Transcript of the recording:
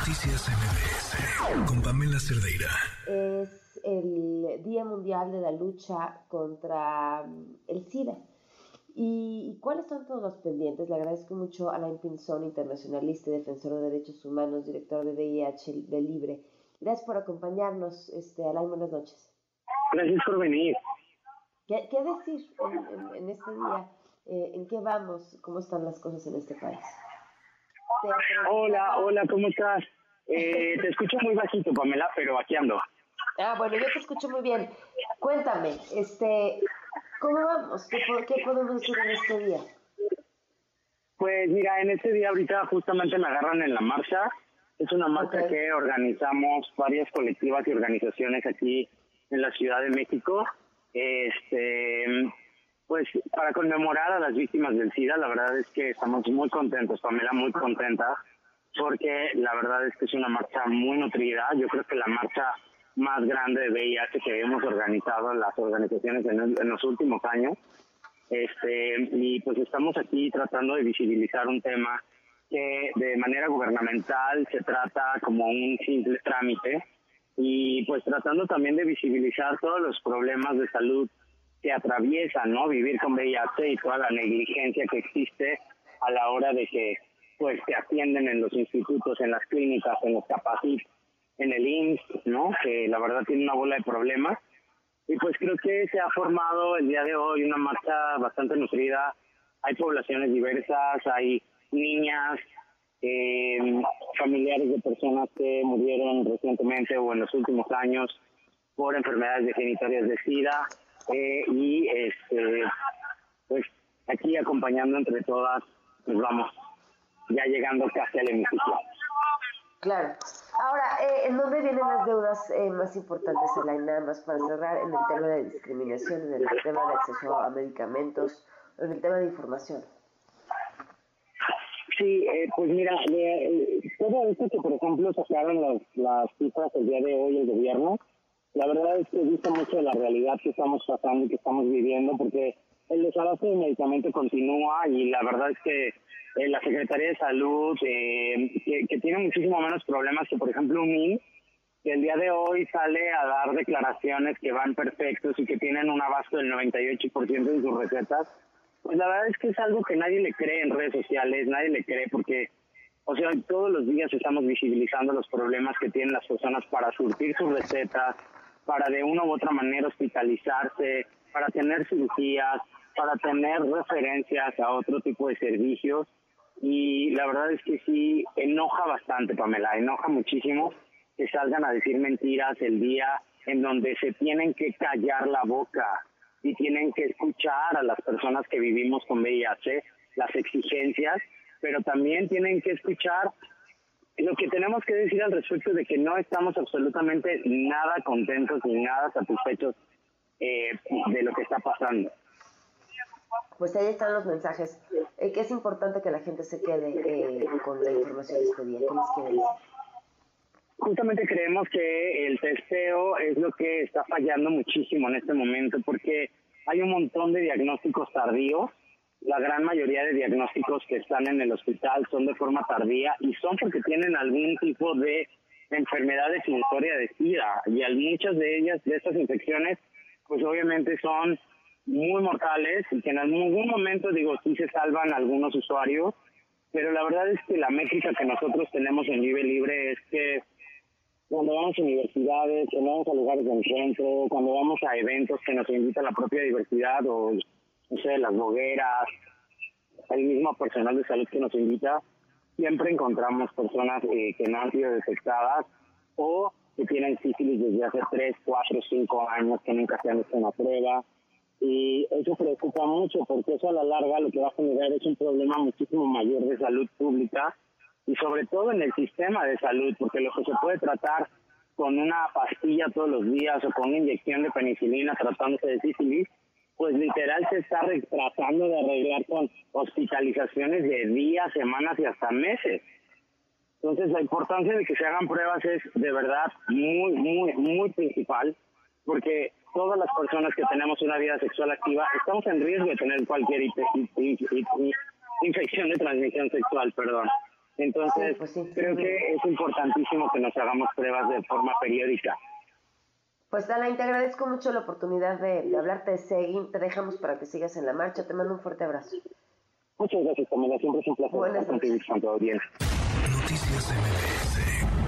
Noticias MBS con Pamela Cerdeira. Es el Día Mundial de la Lucha contra mm, el SIDA. ¿Y cuáles son todos los pendientes? Le agradezco mucho a Alain Pinzón, internacionalista y defensor de derechos humanos, director de VIH de Libre. Gracias por acompañarnos, este, Alain, buenas noches. Gracias por venir. ¿Qué, decir en, este día? Eh, ¿En qué vamos? ¿Cómo están las cosas en este país? Hola, hola, ¿cómo estás? Eh, te escucho muy bajito, Pamela, pero aquí ando. Ah, bueno, yo te escucho muy bien. Cuéntame, este, ¿cómo vamos? ¿Qué, podemos decir en este día? Pues mira, en este día ahorita justamente me agarran en la marcha. Es una marcha que organizamos varias colectivas y organizaciones aquí en la Ciudad de México. Este, pues para conmemorar a las víctimas del SIDA, la verdad es que estamos muy contentos, Pamela, muy contenta, porque la verdad es que es una marcha muy nutrida. Yo creo que la marcha más grande de VIH que hemos organizado las organizaciones en, los últimos años. Este, y pues estamos aquí tratando de visibilizar un tema que de manera gubernamental se trata como un simple trámite y pues tratando también de visibilizar todos los problemas de salud que atraviesan, ¿no? Vivir con VIH y toda la negligencia que existe a la hora de que pues te atienden en los institutos, en las clínicas, en los capacitos, en el IMSS, ¿no? Que la verdad tiene una bola de problemas. Y pues creo que se ha formado el día de hoy una marcha bastante nutrida. Hay poblaciones diversas, hay niñas, eh, familiares de personas que murieron recientemente o en los últimos años por enfermedades degenerativas de SIDA, eh, y este pues aquí acompañando entre todas pues vamos ya llegando casi al hemiciclo. Claro. Ahora eh, en dónde vienen las deudas eh, más importantes en la nada más para cerrar en el tema de discriminación en el tema de acceso a medicamentos en el tema de información. Sí, pues mira, todo esto que por ejemplo sacaron las, las cifras el día de hoy el gobierno, la verdad es que dice mucho de la realidad que estamos pasando y que estamos viviendo, porque el desabasto de medicamento continúa y la verdad es que eh, la Secretaría de Salud, eh, que, tiene muchísimo menos problemas que, por ejemplo, un que el día de hoy sale a dar declaraciones que van perfectos y que tienen un abasto del 98% de sus recetas, pues la verdad es que es algo que nadie le cree en redes sociales, nadie le cree porque, o sea, todos los días estamos visibilizando los problemas que tienen las personas para surtir sus recetas, para de una u otra manera hospitalizarse, para tener cirugías, para tener referencias a otro tipo de servicios. Y la verdad es que sí, enoja bastante, Pamela, enoja muchísimo que salgan a decir mentiras el día en donde se tienen que callar la boca y tienen que escuchar a las personas que vivimos con VIH, las exigencias, pero también tienen que escuchar lo que tenemos que decir al respecto de que no estamos absolutamente nada contentos ni nada satisfechos eh, de lo que está pasando. Pues ahí están los mensajes. Eh, que es importante que la gente se quede eh, con la información de este día. ¿Qué les quiere decir? Justamente creemos que el testeo es lo que está fallando muchísimo en este momento porque hay un montón de diagnósticos tardíos la gran mayoría de diagnósticos que están en el hospital son de forma tardía y son porque tienen algún tipo de enfermedad definitoria de SIDA. Y muchas de ellas, de estas infecciones, pues obviamente son muy mortales y que en algún momento, digo, sí se salvan algunos usuarios, pero la verdad es que la métrica que nosotros tenemos en Vive Libre es que cuando vamos a universidades, cuando vamos a lugares de encuentro, cuando vamos a eventos que nos invita la propia diversidad o no sé, las bogueras, el mismo personal de salud que nos invita, siempre encontramos personas eh, que no han sido detectadas o que tienen sífilis desde hace 3, 4, 5 años, que nunca se han hecho una prueba. Y eso preocupa mucho porque eso a la larga lo que va a generar es un problema muchísimo mayor de salud pública y sobre todo en el sistema de salud, porque lo que se puede tratar con una pastilla todos los días o con inyección de penicilina tratándose de sífilis, pues literal se está tratando de arreglar con hospitalizaciones de días, semanas y hasta meses. Entonces la importancia de que se hagan pruebas es de verdad muy, muy, muy principal, porque todas las personas que tenemos una vida sexual activa estamos en riesgo de tener cualquier infección de transmisión sexual, perdón. Entonces, pues sí, creo que es importantísimo que nos hagamos pruebas de forma periódica. Pues Alain, te agradezco mucho la oportunidad de, de hablarte de Seguin. Te dejamos para que sigas en la marcha. Te mando un fuerte abrazo. Muchas gracias, Camila. Siempre es un placer Buenas estar contigo y con tu audiencia. Noticias MBS